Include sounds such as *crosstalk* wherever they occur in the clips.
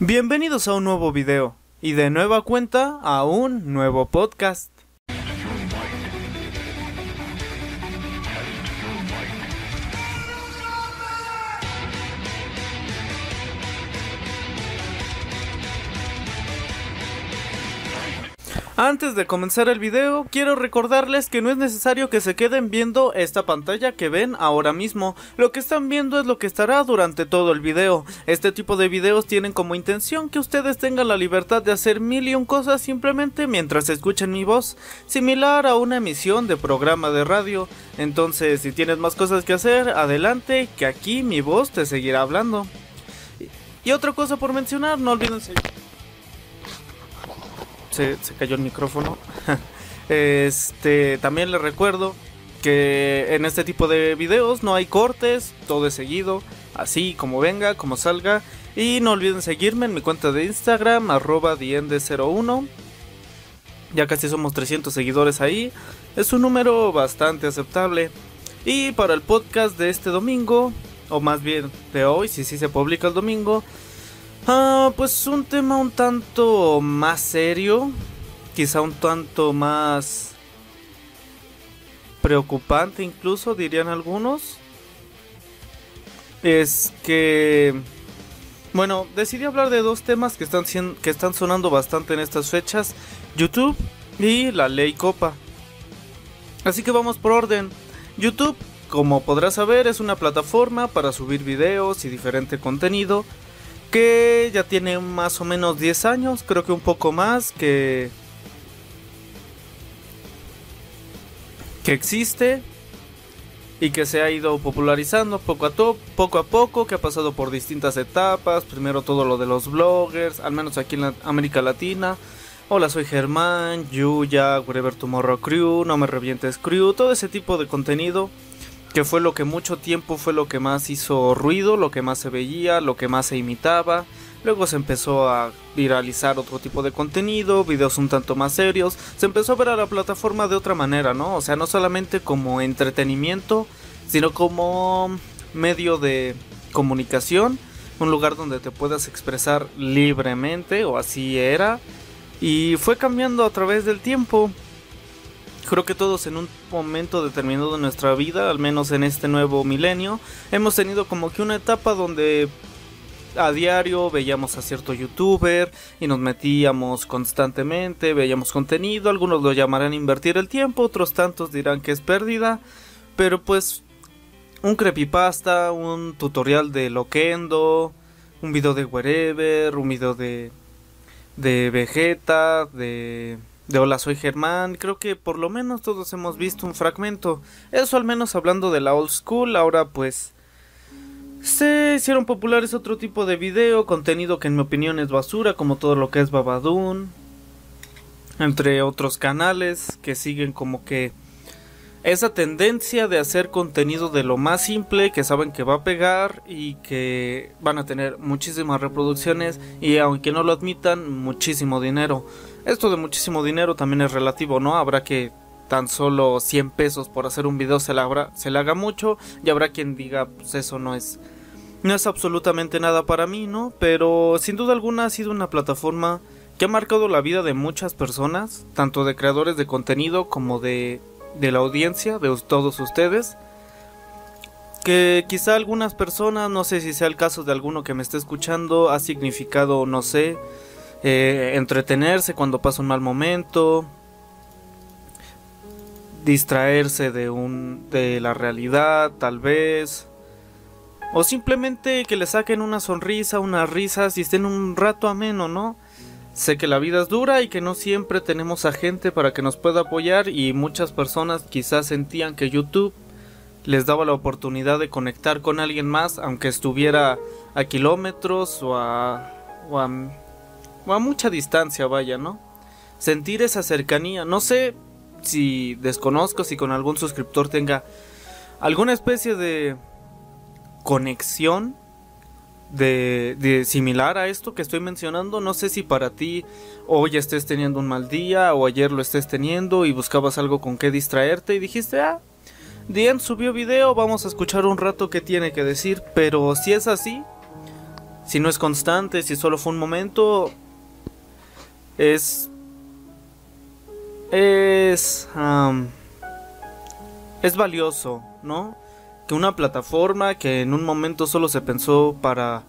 Bienvenidos a un nuevo video y de nueva cuenta a un nuevo podcast. Antes de comenzar el video, quiero recordarles que no es necesario que se queden viendo esta pantalla que ven ahora mismo. Lo que están viendo es lo que estará durante todo el video. Este tipo de videos tienen como intención que ustedes tengan la libertad de hacer mil y un cosas simplemente mientras escuchen mi voz, similar a una emisión de programa de radio. Entonces, si tienes más cosas que hacer, adelante, que aquí mi voz te seguirá hablando. Y otra cosa por mencionar, no olviden seguir se, cayó el micrófono. *laughs* este, también les recuerdo que en este tipo de videos no hay cortes, todo es seguido, así como venga, como salga. Y no olviden seguirme en mi cuenta de Instagram, arroba diende01. Ya casi somos 300 seguidores ahí. Es un número bastante aceptable. Y para el podcast de este domingo, o más bien de hoy, si sí se publica el domingo, Ah, pues un tema un tanto más serio, quizá un tanto más preocupante incluso, dirían algunos. Es que, bueno, decidí hablar de dos temas que están, que están sonando bastante en estas fechas, YouTube y la ley Copa. Así que vamos por orden. YouTube, como podrás saber, es una plataforma para subir videos y diferente contenido que ya tiene más o menos 10 años, creo que un poco más, que, que existe y que se ha ido popularizando poco a, poco a poco, que ha pasado por distintas etapas, primero todo lo de los bloggers, al menos aquí en América Latina. Hola, soy Germán, Yuya, Wherever Tomorrow Crew, No Me Revientes Crew, todo ese tipo de contenido que fue lo que mucho tiempo fue lo que más hizo ruido, lo que más se veía, lo que más se imitaba. Luego se empezó a viralizar otro tipo de contenido, videos un tanto más serios. Se empezó a ver a la plataforma de otra manera, ¿no? O sea, no solamente como entretenimiento, sino como medio de comunicación, un lugar donde te puedas expresar libremente, o así era. Y fue cambiando a través del tiempo creo que todos en un momento determinado de nuestra vida, al menos en este nuevo milenio, hemos tenido como que una etapa donde a diario veíamos a cierto youtuber y nos metíamos constantemente, veíamos contenido, algunos lo llamarán invertir el tiempo, otros tantos dirán que es pérdida, pero pues un creepypasta, un tutorial de Loquendo, un video de Wherever, un video de de Vegeta, de de Hola soy Germán, creo que por lo menos todos hemos visto un fragmento. Eso al menos hablando de la old school, ahora pues se hicieron populares otro tipo de video, contenido que en mi opinión es basura, como todo lo que es Babadoon, entre otros canales que siguen como que esa tendencia de hacer contenido de lo más simple, que saben que va a pegar y que van a tener muchísimas reproducciones y aunque no lo admitan, muchísimo dinero. Esto de muchísimo dinero también es relativo, ¿no? Habrá que tan solo 100 pesos por hacer un video se le, se le haga mucho y habrá quien diga, pues eso no es no es absolutamente nada para mí, ¿no? Pero sin duda alguna ha sido una plataforma que ha marcado la vida de muchas personas, tanto de creadores de contenido como de, de la audiencia, de todos ustedes. Que quizá algunas personas, no sé si sea el caso de alguno que me esté escuchando, ha significado, no sé, eh, entretenerse cuando pasa un mal momento, distraerse de un de la realidad, tal vez, o simplemente que le saquen una sonrisa, unas risas y estén un rato ameno, ¿no? Sé que la vida es dura y que no siempre tenemos a gente para que nos pueda apoyar y muchas personas quizás sentían que YouTube les daba la oportunidad de conectar con alguien más aunque estuviera a kilómetros o a, o a a mucha distancia, vaya, ¿no? Sentir esa cercanía. No sé si desconozco si con algún suscriptor tenga alguna especie de conexión de, similar a esto que estoy mencionando. No sé si para ti hoy estés teniendo un mal día o ayer lo estés teniendo y buscabas algo con que distraerte y dijiste, ah, Dien subió video, vamos a escuchar un rato qué tiene que decir. Pero si es así, si no es constante, si solo fue un momento, es es es valioso, ¿no? Que una plataforma que en un momento solo se pensó para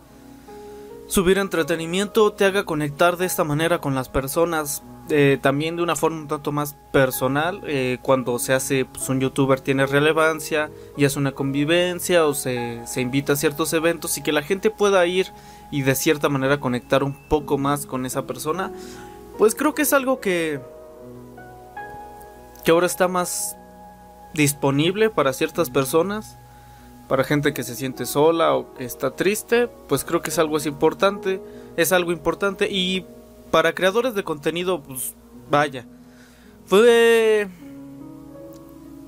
subir entretenimiento te haga conectar de esta manera con las personas. Eh, también de una forma un tanto más personal, eh, cuando se hace pues, un youtuber tiene relevancia y es una convivencia o se, se invita a ciertos eventos y que la gente pueda ir y de cierta manera conectar un poco más con esa persona, pues creo que es algo que, que ahora está más disponible para ciertas personas, para gente que se siente sola o que está triste, pues creo que es algo importante, es algo importante y para creadores de contenido, pues vaya, fue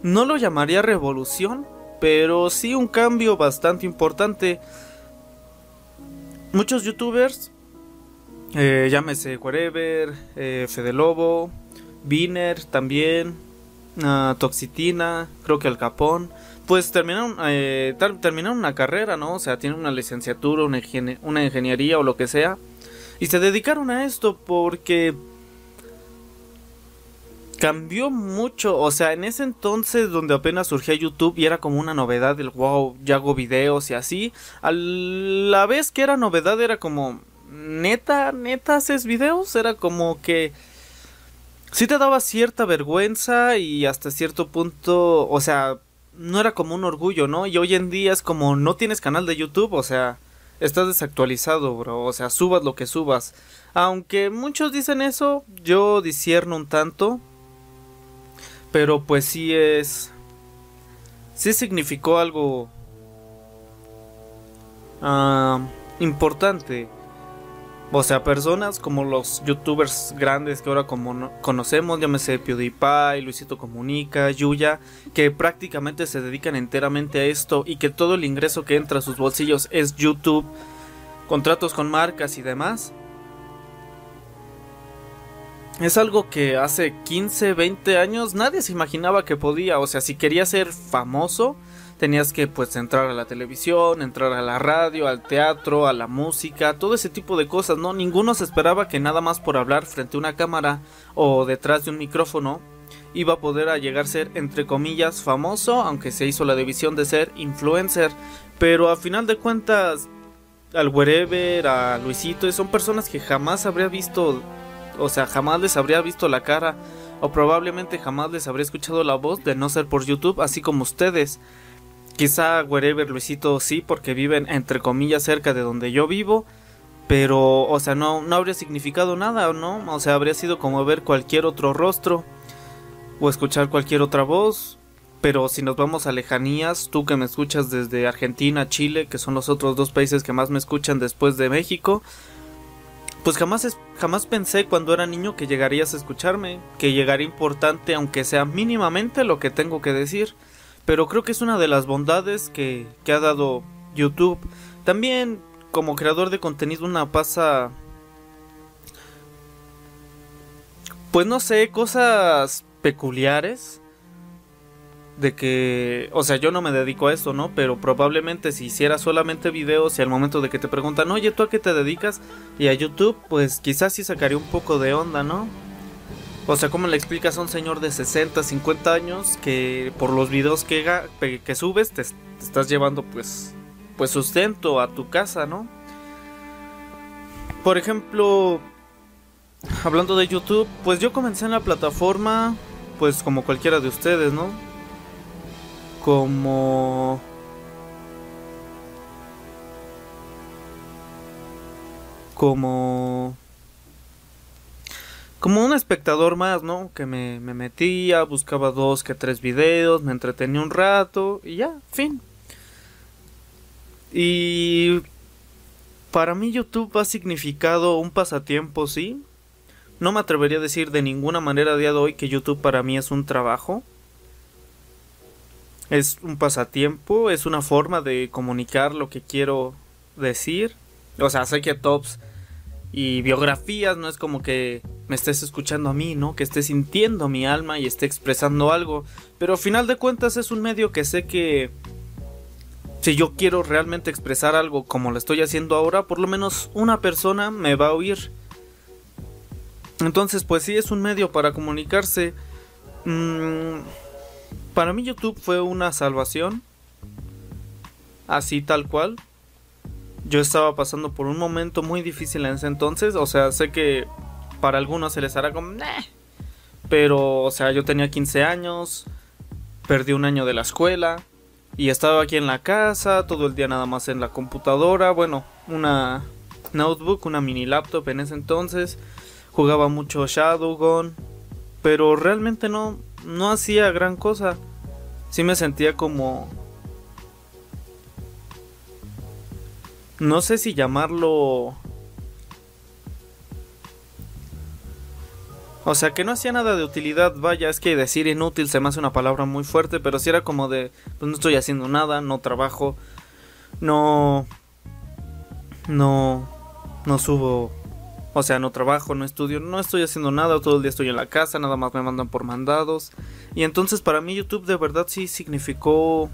no lo llamaría revolución, pero sí un cambio bastante importante. Muchos youtubers, eh, llámese Wherever, eh, Fede Lobo, Biner también, uh, Toxitina, creo que el Capón, pues terminaron, eh, terminaron una carrera, ¿no? O sea, tienen una licenciatura, una, una ingeniería o lo que sea. Y se dedicaron a esto porque cambió mucho, o sea, en ese entonces donde apenas surgía YouTube y era como una novedad del wow, ya hago videos y así, a la vez que era novedad era como, neta, neta haces videos, era como que sí te daba cierta vergüenza y hasta cierto punto, o sea, no era como un orgullo, ¿no? Y hoy en día es como no tienes canal de YouTube, o sea, estás desactualizado, bro, o sea, subas lo que subas. Aunque muchos dicen eso, yo disierno un tanto, pero pues sí es sí significó algo uh, importante o sea, personas como los youtubers grandes que ahora como conocemos, llámese PewDiePie, Luisito Comunica, Yuya, que prácticamente se dedican enteramente a esto y que todo el ingreso que entra a sus bolsillos es YouTube, contratos con marcas y demás. Es algo que hace 15, 20 años nadie se imaginaba que podía, o sea, si quería ser famoso, tenías que pues entrar a la televisión, entrar a la radio, al teatro, a la música, todo ese tipo de cosas, ¿no? Ninguno se esperaba que nada más por hablar frente a una cámara o detrás de un micrófono iba a poder a llegar a ser entre comillas famoso, aunque se hizo la división de ser influencer, pero a final de cuentas al Wherever, a Luisito, son personas que jamás habría visto, o sea, jamás les habría visto la cara o probablemente jamás les habría escuchado la voz de no ser por YouTube, así como ustedes. Quizá wherever Luisito sí, porque viven entre comillas cerca de donde yo vivo. Pero, o sea, no, no habría significado nada, ¿no? O sea, habría sido como ver cualquier otro rostro o escuchar cualquier otra voz. Pero si nos vamos a lejanías, tú que me escuchas desde Argentina, Chile, que son los otros dos países que más me escuchan después de México, pues jamás, jamás pensé cuando era niño que llegarías a escucharme, que llegaría importante, aunque sea mínimamente lo que tengo que decir pero creo que es una de las bondades que, ha dado YouTube. También como creador de contenido una pasa... Pues no sé, cosas peculiares. De que, o sea, yo no me dedico a eso, ¿no? Pero probablemente si hiciera solamente videos y al momento de que te preguntan, oye, ¿tú a qué te dedicas? Y a YouTube, pues quizás sí sacaría un poco de onda, ¿no? O sea, ¿cómo le explicas a un señor de 60, 50 años que por los videos que, que subes te, estás llevando pues, pues sustento a tu casa, ¿no? Por ejemplo, hablando de YouTube, pues yo comencé en la plataforma, pues como cualquiera de ustedes, ¿no? Como... Como como un espectador más, ¿no? Que me, metía, buscaba dos que tres videos, me entretenía un rato y ya, fin. Y para mí YouTube ha significado un pasatiempo, sí. No me atrevería a decir de ninguna manera a día de hoy que YouTube para mí es un trabajo. Es un pasatiempo, es una forma de comunicar lo que quiero decir. O sea, sé que Tops y biografías, no es como que me estés escuchando a mí, ¿no? Que esté sintiendo mi alma y esté expresando algo. Pero al final de cuentas es un medio que sé que si yo quiero realmente expresar algo como lo estoy haciendo ahora, por lo menos una persona me va a oír. Entonces, pues sí, es un medio para comunicarse. Mm, para mí YouTube fue una salvación. Así tal cual. Yo estaba pasando por un momento muy difícil en ese entonces. O sea, sé que para algunos se les hará como... Pero, o sea, yo tenía 15 años. Perdí un año de la escuela. Y estaba aquí en la casa, todo el día nada más en la computadora. Bueno, una notebook, una mini laptop en ese entonces. Jugaba mucho Shadowgun. Pero realmente no, no hacía gran cosa. Sí me sentía como... No sé si llamarlo... O sea, que no hacía nada de utilidad, vaya, es que decir inútil se me hace una palabra muy fuerte, pero si era como de, pues no estoy haciendo nada, no trabajo, no... No... No subo o sea, no trabajo, no estudio, no estoy haciendo nada, todo el día estoy en la casa, nada más me mandan por mandados. Y entonces para mí YouTube de verdad sí significó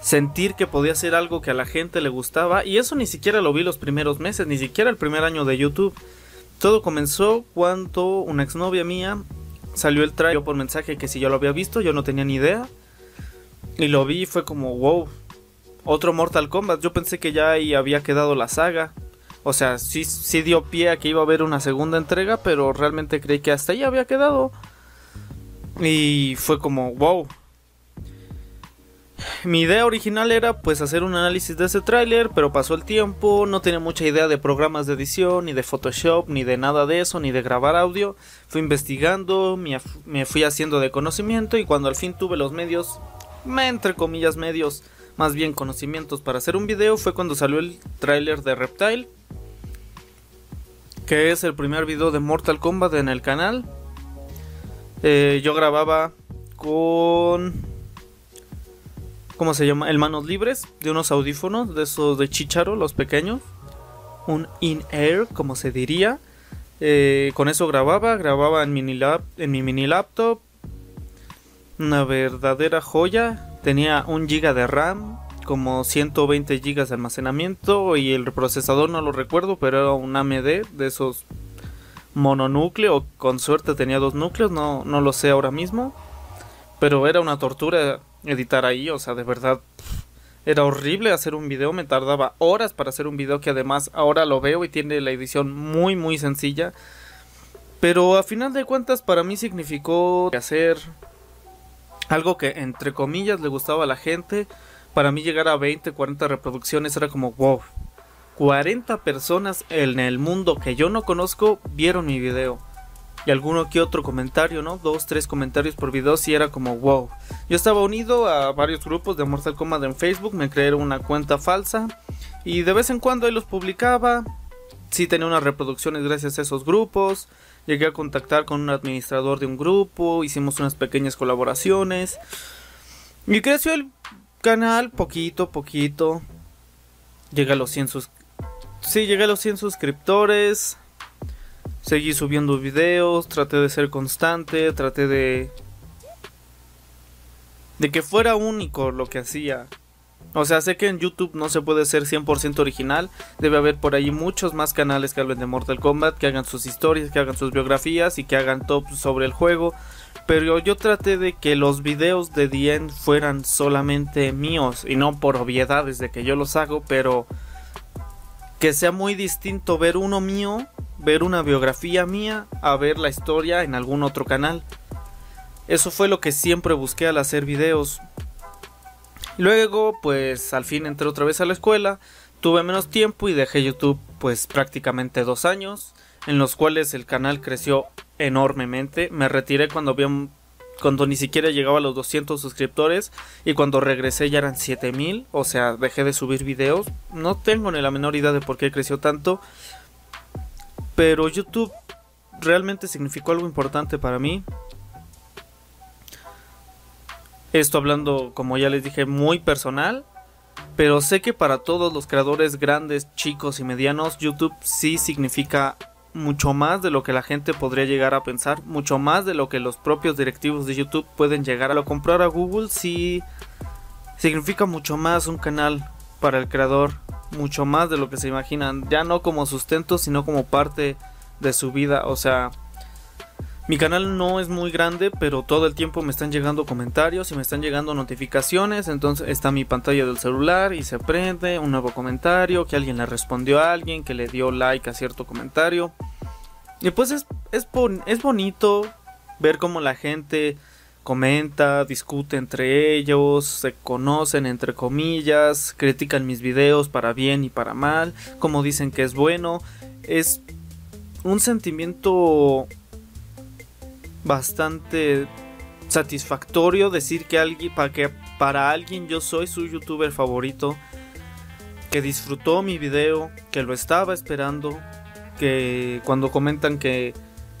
sentir que podía hacer algo que a la gente le gustaba. Y eso ni siquiera lo vi los primeros meses, ni siquiera el primer año de YouTube. Todo comenzó cuando una exnovia mía salió el trailer por mensaje que si yo lo había visto, yo no tenía ni idea. Y lo vi y fue como, wow, otro Mortal Kombat. Yo pensé que ya ahí había quedado la saga. O sea, sí, sí dio pie a que iba a haber una segunda entrega, pero realmente creí que hasta ahí había quedado. Y fue como, wow. Mi idea original era pues hacer un análisis de ese tráiler, pero pasó el tiempo, no tenía mucha idea de programas de edición, ni de Photoshop, ni de nada de eso, ni de grabar audio. Fui investigando, me fui haciendo de conocimiento y cuando al fin tuve los medios, entre comillas medios, más bien conocimientos para hacer un video, fue cuando salió el tráiler de Reptile que es el primer video de Mortal Kombat en el canal. Eh, yo grababa con... ¿Cómo se llama? El manos libres, de unos audífonos, de esos de chicharo, los pequeños. Un in-air, como se diría. Eh, con eso grababa, grababa en, mini en mi mini laptop. Una verdadera joya. Tenía un giga de RAM, como 120 GB de almacenamiento y el procesador no lo recuerdo, pero era un AMD de esos mononúcleo, con suerte tenía dos núcleos, no, no lo sé ahora mismo, pero era una tortura editar ahí, o sea, de verdad era horrible hacer un video, me tardaba horas para hacer un video que además ahora lo veo y tiene la edición muy muy sencilla, pero a final de cuentas para mí significó hacer algo que entre comillas le gustaba a la gente, para mí llegar a 20, 40 reproducciones era como wow. 40 personas en el mundo que yo no conozco vieron mi video. Y alguno que otro comentario, ¿no? Dos, tres comentarios por video, sí era como wow. Yo estaba unido a varios grupos de Mortal Kombat en Facebook, me creé una cuenta falsa. Y de vez en cuando ahí los publicaba. Sí tenía unas reproducciones gracias a esos grupos. Llegué a contactar con un administrador de un grupo, hicimos unas pequeñas colaboraciones. Y creció el canal poquito, poquito. Llega a los 100 sus Sí, llegué a los 100 suscriptores. Seguí subiendo videos, traté de ser constante, traté de de que fuera único lo que hacía. O sea, sé que en YouTube no se puede ser 100% original. Debe haber por ahí muchos más canales que hablen de Mortal Kombat, que hagan sus historias, que hagan sus biografías y que hagan tops sobre el juego. Pero yo traté de que los videos de The fueran solamente míos y no por obviedades de que yo los hago, pero que sea muy distinto ver uno mío, ver una biografía mía, a ver la historia en algún otro canal. Eso fue lo que siempre busqué al hacer videos. Luego, pues al fin entré otra vez a la escuela, tuve menos tiempo y dejé YouTube pues prácticamente dos años, en los cuales el canal creció enormemente. Me retiré cuando había cuando ni siquiera llegaba a los 200 suscriptores y cuando regresé ya eran 7000, o sea, dejé de subir videos. No tengo ni la menor idea de por qué creció tanto, pero YouTube realmente significó algo importante para mí. Esto hablando, como ya les dije, muy personal. Pero sé que para todos los creadores grandes, chicos y medianos, YouTube sí significa mucho más de lo que la gente podría llegar a pensar, mucho más de lo que los propios directivos de YouTube pueden llegar a lo comprar a Google si significa mucho más un canal para el creador, mucho más de lo que se imaginan, ya no como sustento, sino como parte de su vida, o sea, mi canal no es muy grande, pero todo el tiempo me están llegando comentarios y me están llegando notificaciones. Entonces está mi pantalla del celular y se prende un nuevo comentario, que alguien le respondió a alguien, que le dio like a cierto comentario. Y pues es, es, es bonito ver cómo la gente comenta, discute entre ellos, se conocen entre comillas, critican mis videos para bien y para mal, como dicen que es bueno. Es un sentimiento bastante satisfactorio decir que alguien para que para alguien yo soy su youtuber favorito que disfrutó mi video, que lo estaba esperando, que cuando comentan que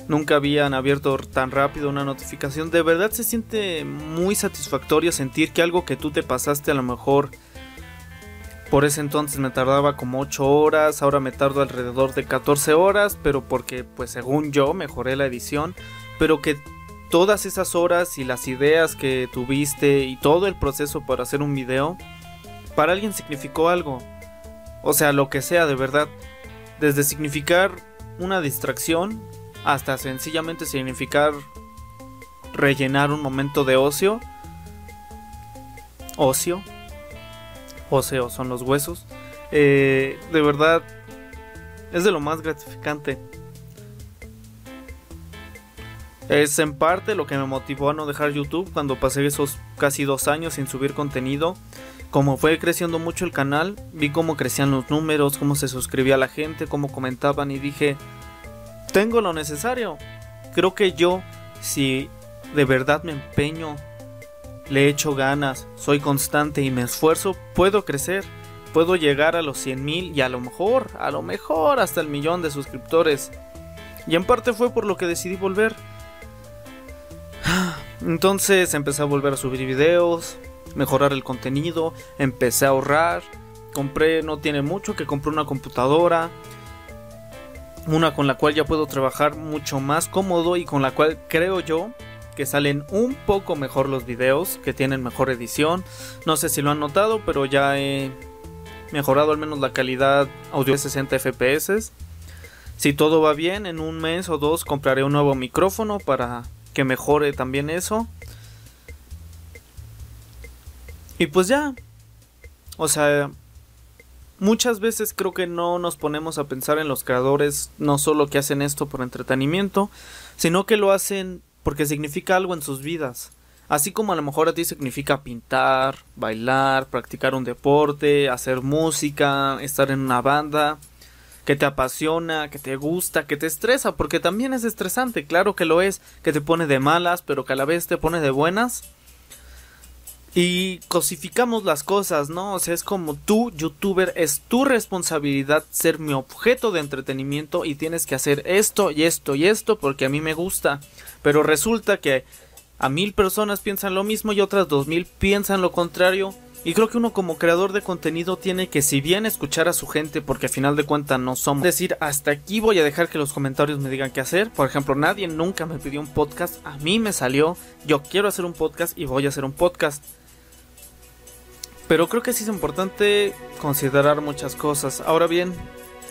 nunca habían abierto tan rápido una notificación, de verdad se siente muy satisfactorio sentir que algo que tú te pasaste a lo mejor por ese entonces me tardaba como 8 horas, ahora me tardo alrededor de 14 horas, pero porque pues según yo mejoré la edición, pero que todas esas horas y las ideas que tuviste y todo el proceso para hacer un video, para alguien significó algo. O sea, lo que sea de verdad. Desde significar una distracción hasta sencillamente significar rellenar un momento de ocio. Ocio. Ocio son los huesos. Eh, de verdad, es de lo más gratificante. Es en parte lo que me motivó a no dejar YouTube cuando pasé esos casi dos años sin subir contenido. Como fue creciendo mucho el canal, vi cómo crecían los números, cómo se suscribía la gente, cómo comentaban y dije, tengo lo necesario. Creo que yo, si de verdad me empeño, le echo ganas, soy constante y me esfuerzo, puedo crecer. Puedo llegar a los 100 mil y a lo mejor, a lo mejor hasta el millón de suscriptores. Y en parte fue por lo que decidí volver. *sighs* Entonces empecé a volver a subir videos, mejorar el contenido, empecé a ahorrar, compré, no tiene mucho, que compré una computadora, una con la cual ya puedo trabajar mucho más cómodo y con la cual creo yo que salen un poco mejor los videos, que tienen mejor edición. No sé si lo han notado, pero ya he mejorado al menos la calidad audio de 60 FPS. Si todo va bien, en un mes o dos compraré un nuevo micrófono para que mejore también eso. Y pues ya. O sea, muchas veces creo que no nos ponemos a pensar en los creadores no solo que hacen esto por entretenimiento, sino que lo hacen porque significa algo en sus vidas. Así como a lo mejor a ti significa pintar, bailar, practicar un deporte, hacer música, estar en una banda que te apasiona, que te gusta, que te estresa, porque también es estresante, claro que lo es, que te pone de malas, pero que a la vez te pone de buenas. Y cosificamos las cosas, ¿no? O sea, es como tú, youtuber, es tu responsabilidad ser mi objeto de entretenimiento y tienes que hacer esto y esto y esto porque a mí me gusta. Pero resulta que a mil personas piensan lo mismo y otras dos mil piensan lo contrario y creo que uno como creador de contenido tiene que si bien escuchar a su gente porque al final de cuentas no somos decir hasta aquí voy a dejar que los comentarios me digan qué hacer. Por ejemplo, nadie nunca me pidió un podcast, a mí me salió, yo quiero hacer un podcast y voy a hacer un podcast. Pero creo que sí es importante considerar muchas cosas. Ahora bien,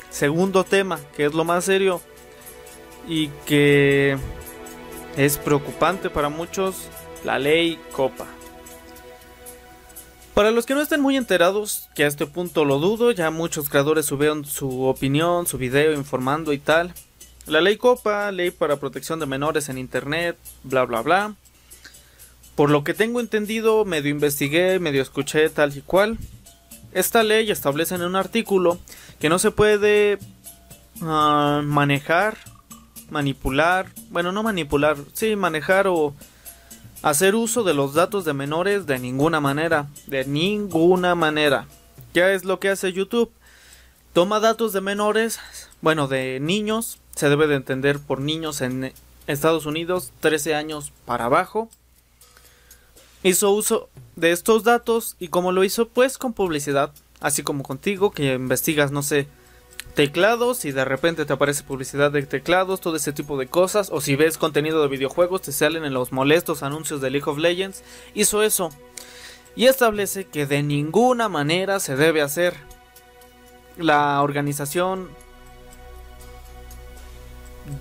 segundo tema, que es lo más serio y que es preocupante para muchos, la ley Copa. Para los que no estén muy enterados, que a este punto lo dudo, ya muchos creadores subieron su opinión, su video informando y tal. La ley Copa, ley para protección de menores en Internet, bla bla bla. Por lo que tengo entendido, medio investigué, medio escuché tal y cual. Esta ley establece en un artículo que no se puede ah, manejar, manipular, bueno, no manipular, sí, manejar o hacer uso de los datos de menores de ninguna manera, de ninguna manera. ¿Qué es lo que hace YouTube? Toma datos de menores, bueno, de niños, se debe de entender por niños en Estados Unidos, 13 años para abajo. Hizo uso de estos datos y como lo hizo pues con publicidad, así como contigo que investigas, no sé, teclados y de repente te aparece publicidad de teclados, todo ese tipo de cosas, o si ves contenido de videojuegos te salen en los molestos anuncios de League of Legends, hizo eso. y establece que de ninguna manera se debe hacer. La organización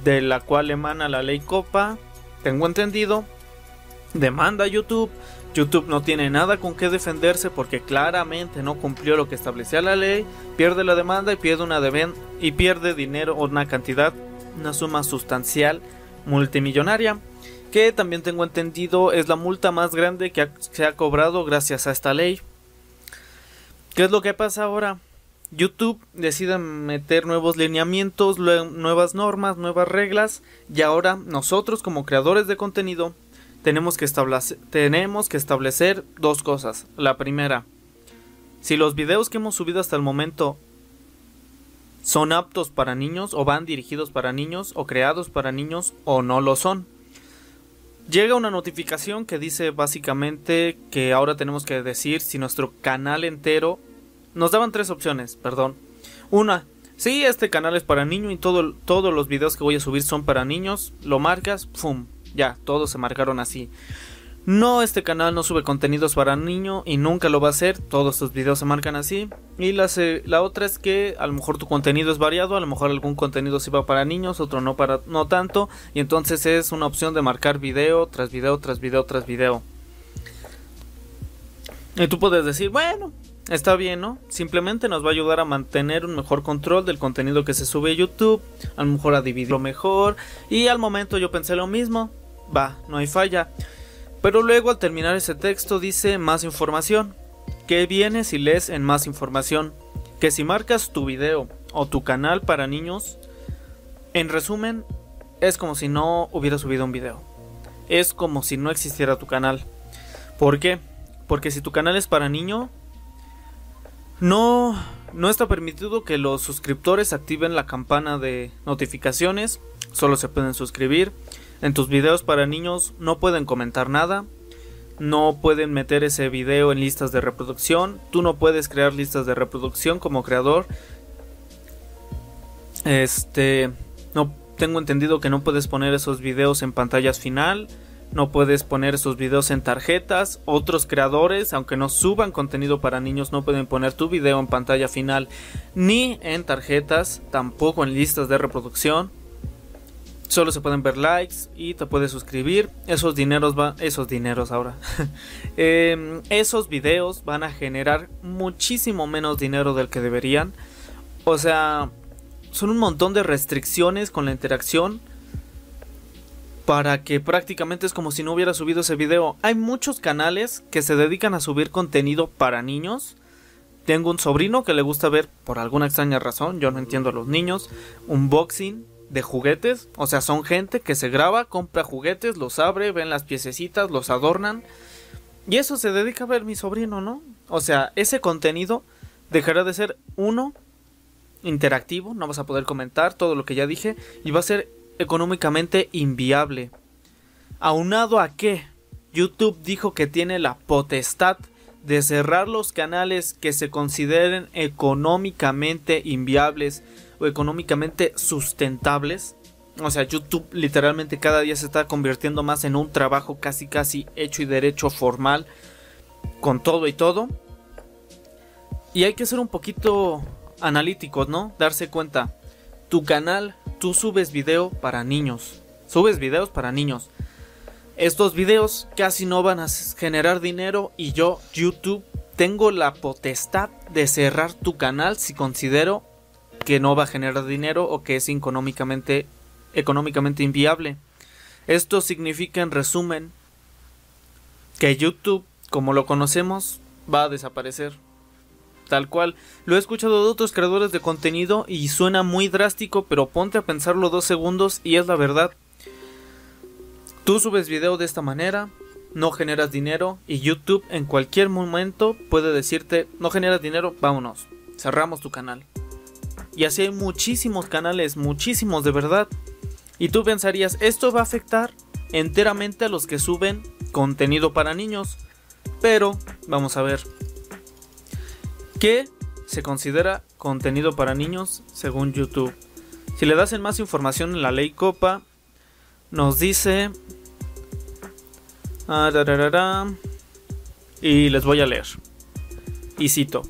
de la cual emana la ley Copa, tengo entendido, demanda a YouTube. YouTube no tiene nada con qué defenderse porque claramente no cumplió lo que establecía la ley, pierde la demanda y pierde una y pierde dinero o una cantidad, una suma sustancial multimillonaria, que también tengo entendido es la multa más grande que se ha cobrado gracias a esta ley. ¿Qué es lo que pasa ahora? YouTube decide meter nuevos lineamientos, nuevas normas, nuevas reglas y ahora nosotros como creadores de contenido tenemos que, establecer, tenemos que establecer dos cosas. La primera, si los videos que hemos subido hasta el momento son aptos para niños o van dirigidos para niños o creados para niños o no lo son. Llega una notificación que dice básicamente que ahora tenemos que decir si nuestro canal entero nos daban tres opciones, perdón. Una, si este canal es para niños y todo, todos los videos que voy a subir son para niños, lo marcas, ¡pum! Ya, todos se marcaron así. No, este canal no sube contenidos para niño y nunca lo va a hacer. Todos sus videos se marcan así. Y la, la otra es que a lo mejor tu contenido es variado, a lo mejor algún contenido sí va para niños, otro no para no tanto. Y entonces es una opción de marcar video tras video tras video tras video. Y tú puedes decir, bueno, Está bien, ¿no? Simplemente nos va a ayudar a mantener un mejor control del contenido que se sube a YouTube, a lo mejor a dividirlo mejor, y al momento yo pensé lo mismo, va, no hay falla. Pero luego al terminar ese texto dice más información. ¿Qué viene si lees en más información? Que si marcas tu video o tu canal para niños, en resumen, es como si no hubiera subido un video. Es como si no existiera tu canal. ¿Por qué? Porque si tu canal es para niño, no, no está permitido que los suscriptores activen la campana de notificaciones, solo se pueden suscribir. En tus videos para niños no pueden comentar nada, no pueden meter ese video en listas de reproducción, tú no puedes crear listas de reproducción como creador. Este, no tengo entendido que no puedes poner esos videos en pantallas final no puedes poner esos videos en tarjetas. Otros creadores, aunque no suban contenido para niños, no pueden poner tu video en pantalla final ni en tarjetas, tampoco en listas de reproducción. Solo se pueden ver likes y te puedes suscribir. Esos dineros van, esos dineros ahora. *laughs* Em, esos videos van a generar muchísimo menos dinero del que deberían. O sea, son un montón de restricciones con la interacción para que prácticamente es como si no hubiera subido ese video. Hay muchos canales que se dedican a subir contenido para niños. Tengo un sobrino que le gusta ver, por alguna extraña razón, yo no entiendo a los niños, unboxing de juguetes. O sea, son gente que se graba, compra juguetes, los abre, ven las piececitas, los adornan. Y eso se dedica a ver mi sobrino, ¿no? O sea, ese contenido dejará de ser uno interactivo, no vas a poder comentar todo lo que ya dije, y va a ser económicamente inviable. Aunado a que YouTube dijo que tiene la potestad de cerrar los canales que se consideren económicamente inviables o económicamente sustentables. O sea, YouTube literalmente cada día se está convirtiendo más en un trabajo casi casi hecho y derecho formal con todo y todo. Y hay que ser un poquito analíticos, ¿no? Darse cuenta. Tu canal tú subes video para niños. Subes videos para niños. Estos videos casi no van a generar dinero y yo, YouTube, tengo la potestad de cerrar tu canal si considero que no va a generar dinero o que es económicamente, económicamente inviable. Esto significa en resumen que YouTube, como lo conocemos, va a desaparecer tal cual. Lo he escuchado de otros creadores de contenido y suena muy drástico, pero ponte a pensarlo dos segundos y es la verdad. Tú subes video de esta manera, no generas dinero y YouTube en cualquier momento puede decirte no generas dinero, vámonos, cerramos tu canal. Y así hay muchísimos canales, muchísimos de verdad. Y tú pensarías, esto va a afectar enteramente a los que suben contenido para niños. Pero, vamos a ver, ¿Qué se considera contenido para niños según YouTube? Si le das en más información en la ley Copa, nos dice... Ah, Y les voy a leer. Y cito.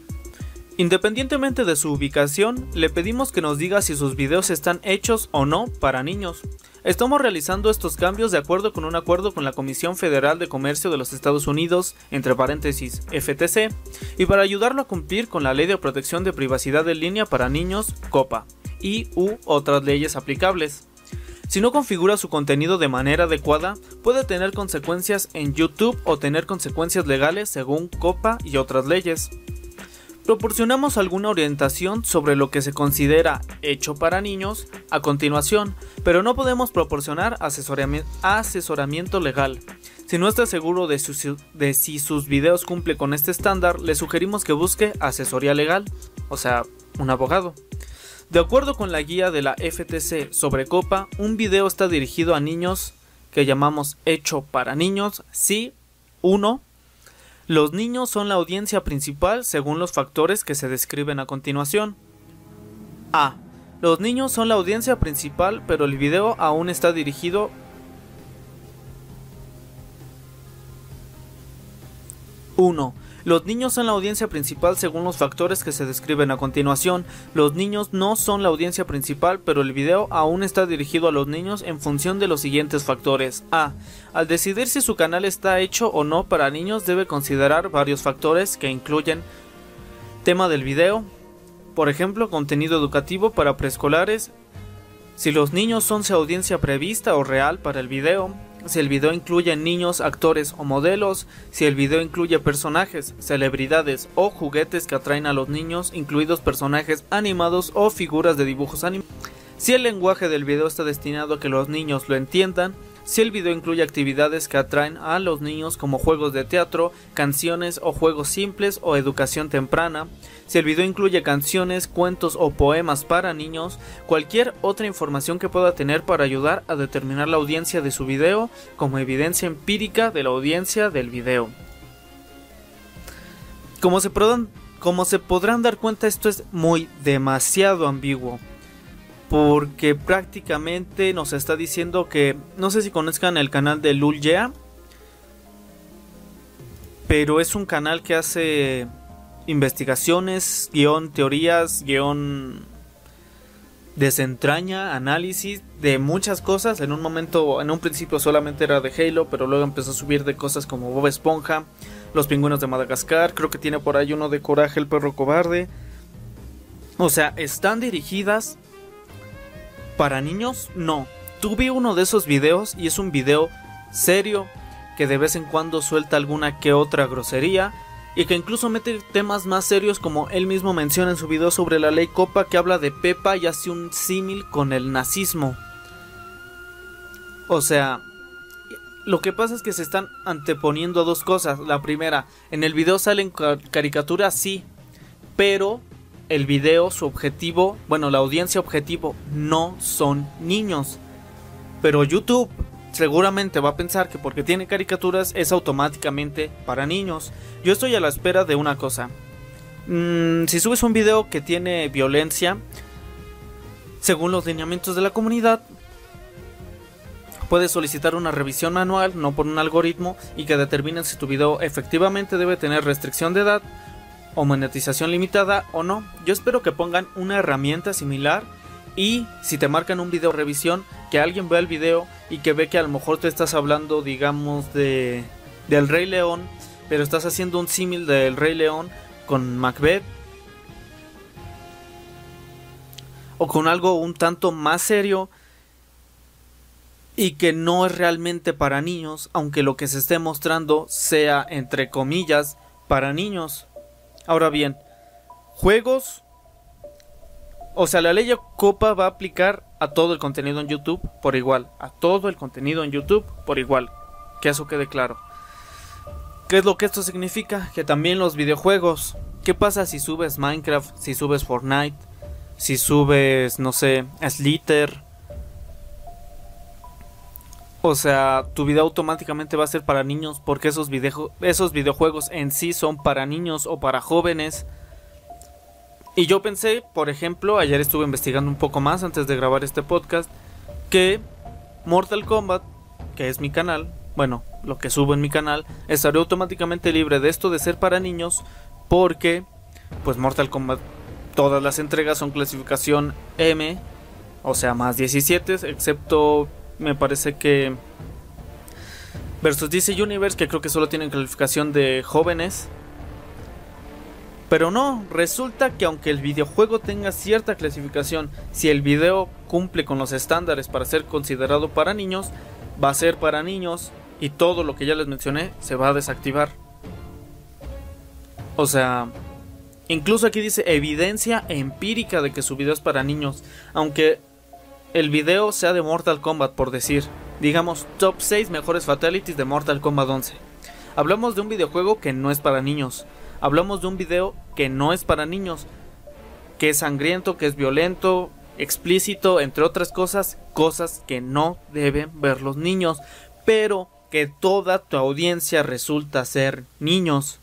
Independientemente de su ubicación, le pedimos que nos diga si sus videos están hechos o no para niños. Estamos realizando estos cambios de acuerdo con un acuerdo con la Comisión Federal de Comercio de los Estados Unidos, entre paréntesis FTC, y para ayudarlo a cumplir con la Ley de Protección de Privacidad en Línea para Niños, COPA, y u otras leyes aplicables. Si no configura su contenido de manera adecuada, puede tener consecuencias en YouTube o tener consecuencias legales según COPA y otras leyes. Proporcionamos alguna orientación sobre lo que se considera hecho para niños a continuación, pero no podemos proporcionar asesoramiento legal. Si no está seguro de, si sus videos cumple con este estándar, le sugerimos que busque asesoría legal, o sea, un abogado. De acuerdo con la guía de la FTC sobre Copa, un video está dirigido a niños que llamamos hecho para niños si 1 los niños son la audiencia principal según los factores que se describen a continuación. A. Los niños son la audiencia principal, pero el video aún está dirigido 1. Los niños son la audiencia principal según los factores que se describen a continuación. Los niños no son la audiencia principal, pero el video aún está dirigido a los niños en función de los siguientes factores. A. Al decidir si su canal está hecho o no para niños debe considerar varios factores que incluyen tema del video, por ejemplo, contenido educativo para preescolares, si los niños son su audiencia prevista o real para el video, si el video incluye niños, actores o modelos, si el video incluye personajes, celebridades o juguetes que atraen a los niños, incluidos personajes animados o figuras de dibujos animados, si el lenguaje del video está destinado a que los niños lo entiendan, si el video incluye actividades que atraen a los niños como juegos de teatro, canciones o juegos simples o educación temprana, si el video incluye canciones, cuentos o poemas para niños, cualquier otra información que pueda tener para ayudar a determinar la audiencia de su video como evidencia empírica de la audiencia del video. Como se, como se podrán dar cuenta esto es muy demasiado ambiguo porque prácticamente nos está diciendo que no sé si conozcan el canal de Lul pero es un canal que hace investigaciones, guion teorías, guion desentraña, análisis de muchas cosas. En un momento, en un principio solamente era de Halo, pero luego empezó a subir de cosas como Bob Esponja, Los Pingüinos de Madagascar, creo que tiene por ahí uno de Coraje el Perro Cobarde. O sea, están dirigidas para niños, no. Tuve uno de esos videos y es un video serio que de vez en cuando suelta alguna que otra grosería y que incluso mete temas más serios como él mismo menciona en su video sobre la ley Copa que habla de Pepa y hace un símil con el nazismo. O sea, lo que pasa es que se están anteponiendo dos cosas. La primera, en el video salen caricaturas, sí, pero el video, su objetivo, bueno, la audiencia objetivo no son niños. Pero YouTube seguramente va a pensar que porque tiene caricaturas es automáticamente para niños. Yo estoy a la espera de una cosa. Mm, si subes un video que tiene violencia, según los lineamientos de la comunidad, puedes solicitar una revisión manual, no por un algoritmo, y que determine si tu video efectivamente debe tener restricción de edad o monetización limitada o no. Yo espero que pongan una herramienta similar y si te marcan un video revisión, que alguien vea el video y que ve que a lo mejor te estás hablando, digamos, de del Rey León, pero estás haciendo un símil del Rey León con Macbeth o con algo un tanto más serio y que no es realmente para niños, aunque lo que se esté mostrando sea entre comillas para niños. Ahora bien, juegos. O sea, la ley Copa va a aplicar a todo el contenido en YouTube por igual. A todo el contenido en YouTube por igual. Que eso quede claro. ¿Qué es lo que esto significa? Que también los videojuegos. ¿Qué pasa si subes Minecraft? Si subes Fortnite? Si subes, no sé, Slither? O sea, tu video automáticamente va a ser para niños porque esos, esos videojuegos en sí son para niños o para jóvenes. Y yo pensé, por ejemplo, ayer estuve investigando un poco más antes de grabar este podcast, que Mortal Kombat, que es mi canal, bueno, lo que subo en mi canal, estaré automáticamente libre de esto de ser para niños porque pues Mortal Kombat todas las entregas son clasificación M, o sea, más 17, excepto me parece que versus DC Universe que creo que solo tienen calificación de jóvenes. Pero no, resulta que aunque el videojuego tenga cierta clasificación, si el video cumple con los estándares para ser considerado para niños, va a ser para niños y todo lo que ya les mencioné se va a desactivar. O sea, incluso aquí dice evidencia empírica de que su video es para niños, aunque el video sea de Mortal Kombat por decir, digamos top 6 mejores fatalities de Mortal Kombat 11. Hablamos de un videojuego que no es para niños, hablamos de un video que no es para niños, que es sangriento, que es violento, explícito, entre otras cosas, cosas que no deben ver los niños, pero que toda tu audiencia resulta ser niños.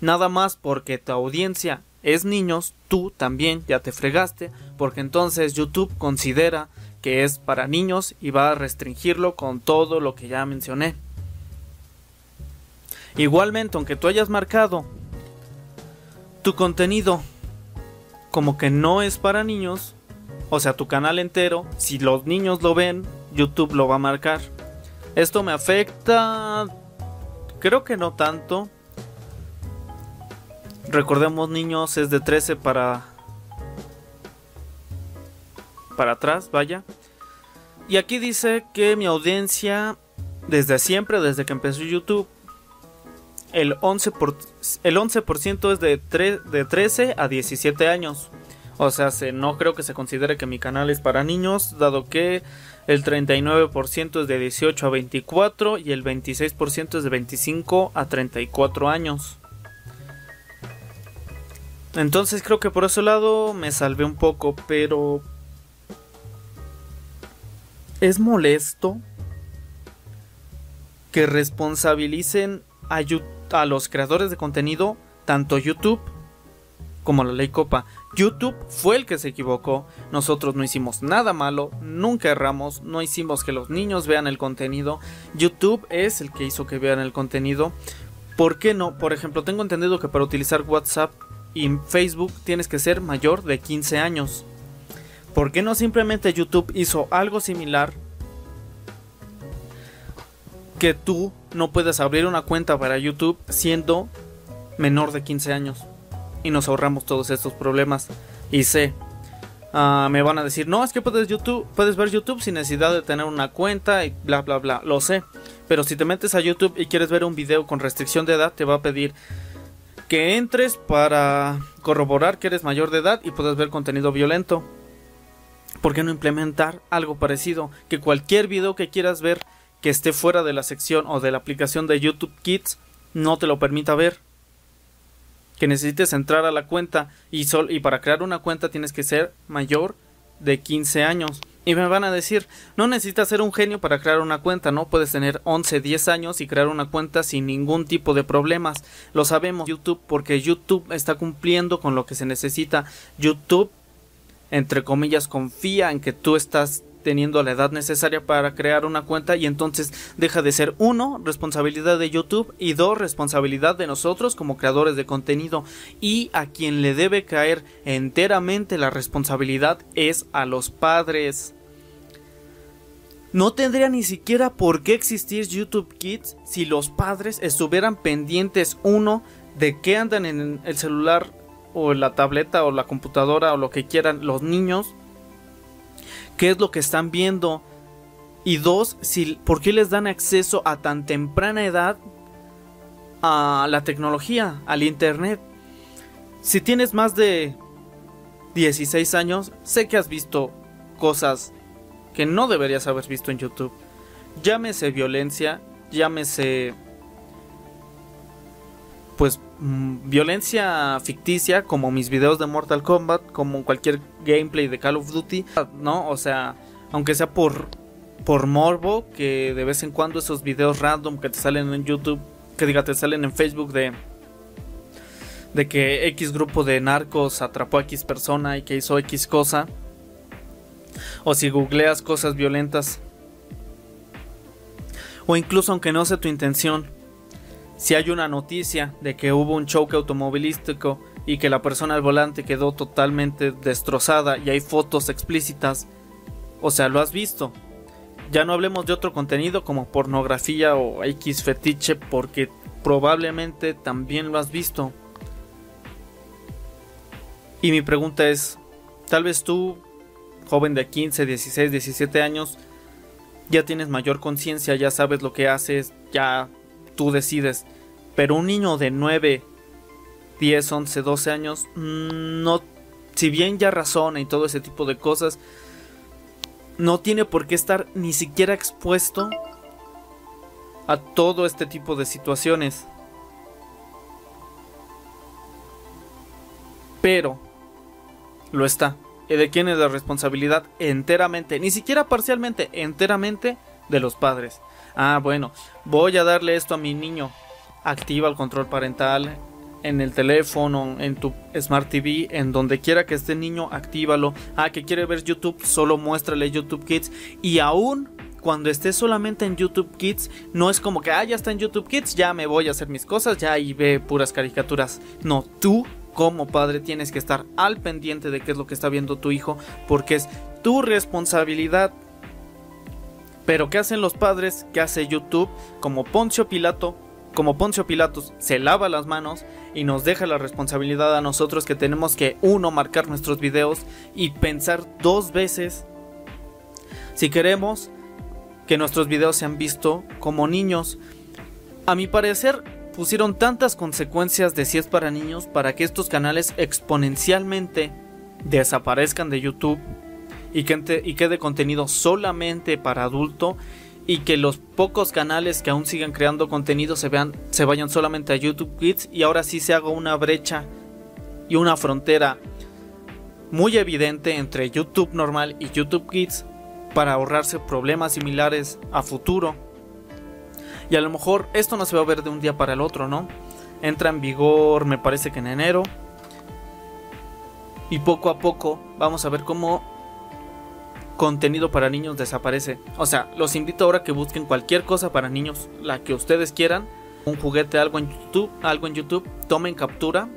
Nada más porque tu audiencia es niños, tú también ya te fregaste, porque entonces YouTube considera que es para niños y va a restringirlo con todo lo que ya mencioné. Igualmente, aunque tú hayas marcado tu contenido como que no es para niños, o sea, tu canal entero, si los niños lo ven, YouTube lo va a marcar. Esto me afecta, creo que no tanto. Recordemos niños, es de 13 para para atrás, vaya. Y aquí dice que mi audiencia desde siempre, desde que empezó YouTube, el 11%, por, el 11 es de, de 13 a 17 años. O sea, se, no creo que se considere que mi canal es para niños, dado que el 39% es de 18 a 24 y el 26% es de 25 a 34 años. Entonces creo que por ese lado me salvé un poco, pero es molesto que responsabilicen a, a los creadores de contenido, tanto YouTube como la ley Copa. YouTube fue el que se equivocó. Nosotros no hicimos nada malo, nunca erramos, no hicimos que los niños vean el contenido. YouTube es el que hizo que vean el contenido. ¿Por qué no? Por ejemplo, tengo entendido que para utilizar WhatsApp y Facebook tienes que ser mayor de 15 años. ¿Por qué no simplemente YouTube hizo algo similar? Que tú no puedes abrir una cuenta para YouTube siendo menor de 15 años y nos ahorramos todos estos problemas. Y sé, ah, me van a decir, no, es que puedes, YouTube, puedes ver YouTube sin necesidad de tener una cuenta y bla, bla, bla. Lo sé. Pero si te metes a YouTube y quieres ver un video con restricción de edad, te va a pedir que entres para corroborar que eres mayor de edad y puedes ver contenido violento. ¿Por qué no implementar algo parecido? Que cualquier video que quieras ver que esté fuera de la sección o de la aplicación de YouTube Kids no te lo permita ver que necesites entrar a la cuenta y, sol, y para crear una cuenta tienes que ser mayor de 15 años. Y me van a decir, no necesitas ser un genio para crear una cuenta, ¿no? Puedes tener 11, 10 años y crear una cuenta sin ningún tipo de problemas. Lo sabemos YouTube porque YouTube está cumpliendo con lo que se necesita. YouTube, entre comillas, confía en que tú estás teniendo la edad necesaria para crear una cuenta y entonces deja de ser uno responsabilidad de YouTube y dos responsabilidad de nosotros como creadores de contenido y a quien le debe caer enteramente la responsabilidad es a los padres. No tendría ni siquiera por qué existir YouTube Kids si los padres estuvieran pendientes uno de qué andan en el celular o en la tableta o la computadora o lo que quieran los niños qué es lo que están viendo. Y dos, si, ¿por qué les dan acceso a tan temprana edad a la tecnología, al Internet? Si tienes más de 16 años, sé que has visto cosas que no deberías haber visto en YouTube. Llámese violencia, llámese pues mm, violencia ficticia como mis videos de Mortal Kombat, como cualquier gameplay de Call of Duty, ¿no? O sea, aunque sea por por morbo, que de vez en cuando esos videos random que te salen en YouTube, que diga te salen en Facebook de de que X grupo de narcos atrapó a X persona y que hizo X cosa. O si googleas cosas violentas O incluso aunque no sea tu intención, si hay una noticia de que hubo un choque automovilístico y que la persona al volante quedó totalmente destrozada y hay fotos explícitas, o sea, lo has visto. Ya no hablemos de otro contenido como pornografía o X fetiche porque probablemente también lo has visto. Y mi pregunta es, tal vez tú, joven de 15, 16, 17 años, ya tienes mayor conciencia, ya sabes lo que haces, ya tú decides. Pero un niño de 9, 10, 11, 12 años, no, si bien ya razona y todo ese tipo de cosas, no tiene por qué estar ni siquiera expuesto a todo este tipo de situaciones. Pero lo está. ¿Y de quién es la responsabilidad? Enteramente, ni siquiera parcialmente, enteramente de los padres. Ah, bueno, voy a darle esto a mi niño. Activa el control parental en el teléfono, en tu Smart TV, en donde quiera que esté niño, actívalo. Ah, que quiere ver YouTube, solo muéstrale YouTube Kids. Y aún cuando esté solamente en YouTube Kids, no es como que, ah, ya está en YouTube Kids, ya me voy a hacer mis cosas, ya y ve puras caricaturas. No, tú como padre tienes que estar al pendiente de qué es lo que está viendo tu hijo, porque es tu responsabilidad. Pero ¿qué hacen los padres? ¿Qué hace YouTube? Como Poncio Pilato, como Poncio Pilatos se lava las manos y nos deja la responsabilidad a nosotros que tenemos que uno marcar nuestros videos y pensar dos veces si queremos que nuestros videos sean vistos como niños. A mi parecer pusieron tantas consecuencias de si es para niños para que estos canales exponencialmente desaparezcan de YouTube y, que, y quede contenido solamente para adulto y que los pocos canales que aún sigan creando contenido se vean se vayan solamente a YouTube Kids y ahora sí se haga una brecha y una frontera muy evidente entre YouTube normal y YouTube Kids para ahorrarse problemas similares a futuro. Y a lo mejor esto no se va a ver de un día para el otro, ¿no? Entra en vigor, me parece que en enero. Y poco a poco vamos a ver cómo contenido para niños desaparece. O sea, los invito ahora a que busquen cualquier cosa para niños, la que ustedes quieran. Un juguete, algo en YouTube, algo en YouTube, tomen captura,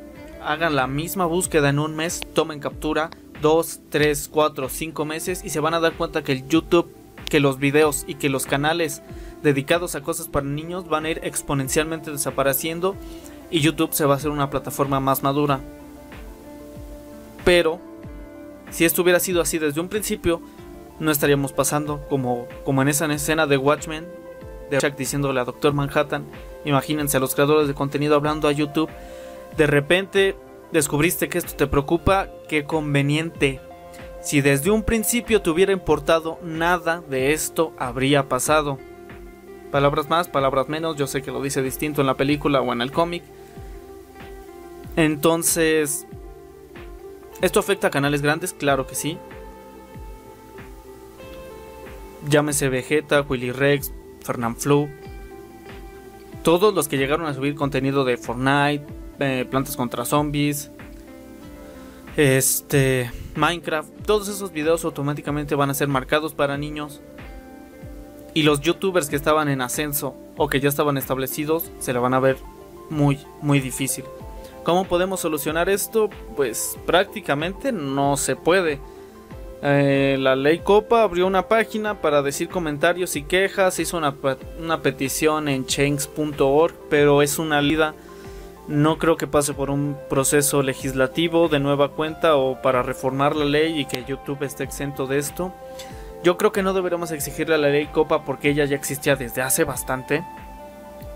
hagan la misma búsqueda en un mes, tomen captura, dos, tres, cuatro, cinco meses y se van a dar cuenta que el YouTube, que los videos y que los canales dedicados a cosas para niños van a ir exponencialmente desapareciendo y YouTube se va a hacer una plataforma más madura. Pero si esto hubiera sido así desde un principio, no estaríamos pasando como, como en esa escena de Watchmen, de Jack diciéndole a Doctor Manhattan, imagínense a los creadores de contenido hablando a YouTube, de repente descubriste que esto te preocupa, qué conveniente. Si desde un principio te hubiera importado, nada de esto habría pasado. Palabras más, palabras menos, yo sé que lo dice distinto en la película o en el cómic. Entonces, ¿esto afecta a canales grandes? Claro que sí. Llámese Vegeta, Willy Rex, Fernanfloo. Todos los que llegaron a subir contenido de Fortnite, eh, Plantas contra Zombies, este, Minecraft, todos esos videos automáticamente van a ser marcados para niños. Y los youtubers que estaban en ascenso o que ya estaban establecidos se la van a ver muy, muy difícil. ¿Cómo podemos solucionar esto? Pues prácticamente no se puede. Eh, la ley Copa abrió una página para decir comentarios y quejas, hizo una, petición en change.org, pero es una lida. No creo que pase por un proceso legislativo de nueva cuenta o para reformar la ley y que YouTube esté exento de esto. Yo creo que no deberíamos exigirle a la ley Copa porque ella ya existía desde hace bastante.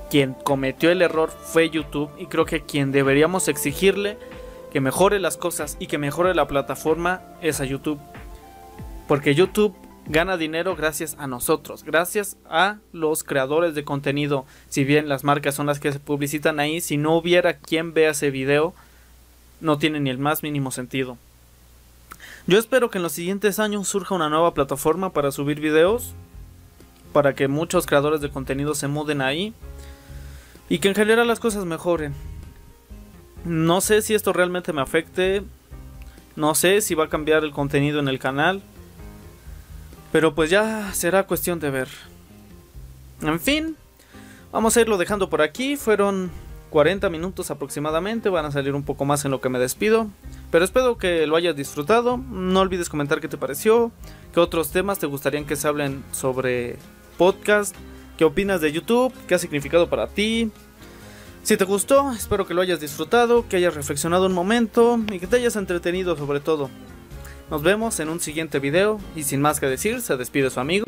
Quien cometió el error fue YouTube y creo que quien deberíamos exigirle que mejore las cosas y que mejore la plataforma es a YouTube. Porque YouTube gana dinero gracias a nosotros, gracias a los creadores de contenido. Si bien las marcas son las que se publicitan ahí, si no hubiera quien vea ese video, no tiene ni el más mínimo sentido. Yo espero que en los siguientes años surja una nueva plataforma para subir videos, para que muchos creadores de contenido se muden ahí y que en general las cosas mejoren. No sé si esto realmente me afecte, no sé si va a cambiar el contenido en el canal, pero pues ya será cuestión de ver. En fin, vamos a irlo dejando por aquí. Fueron 40 minutos aproximadamente. Van a salir un poco más en lo que me despido. Pero espero que lo hayas disfrutado. No olvides comentar qué te pareció. ¿Qué otros temas te gustarían que se hablen sobre podcast? ¿Qué opinas de YouTube? ¿Qué ha significado para ti? Si te gustó, espero que lo hayas disfrutado, que hayas reflexionado un momento y que te hayas entretenido sobre todo. Nos vemos en un siguiente video y sin más que decir, se despide su amigo.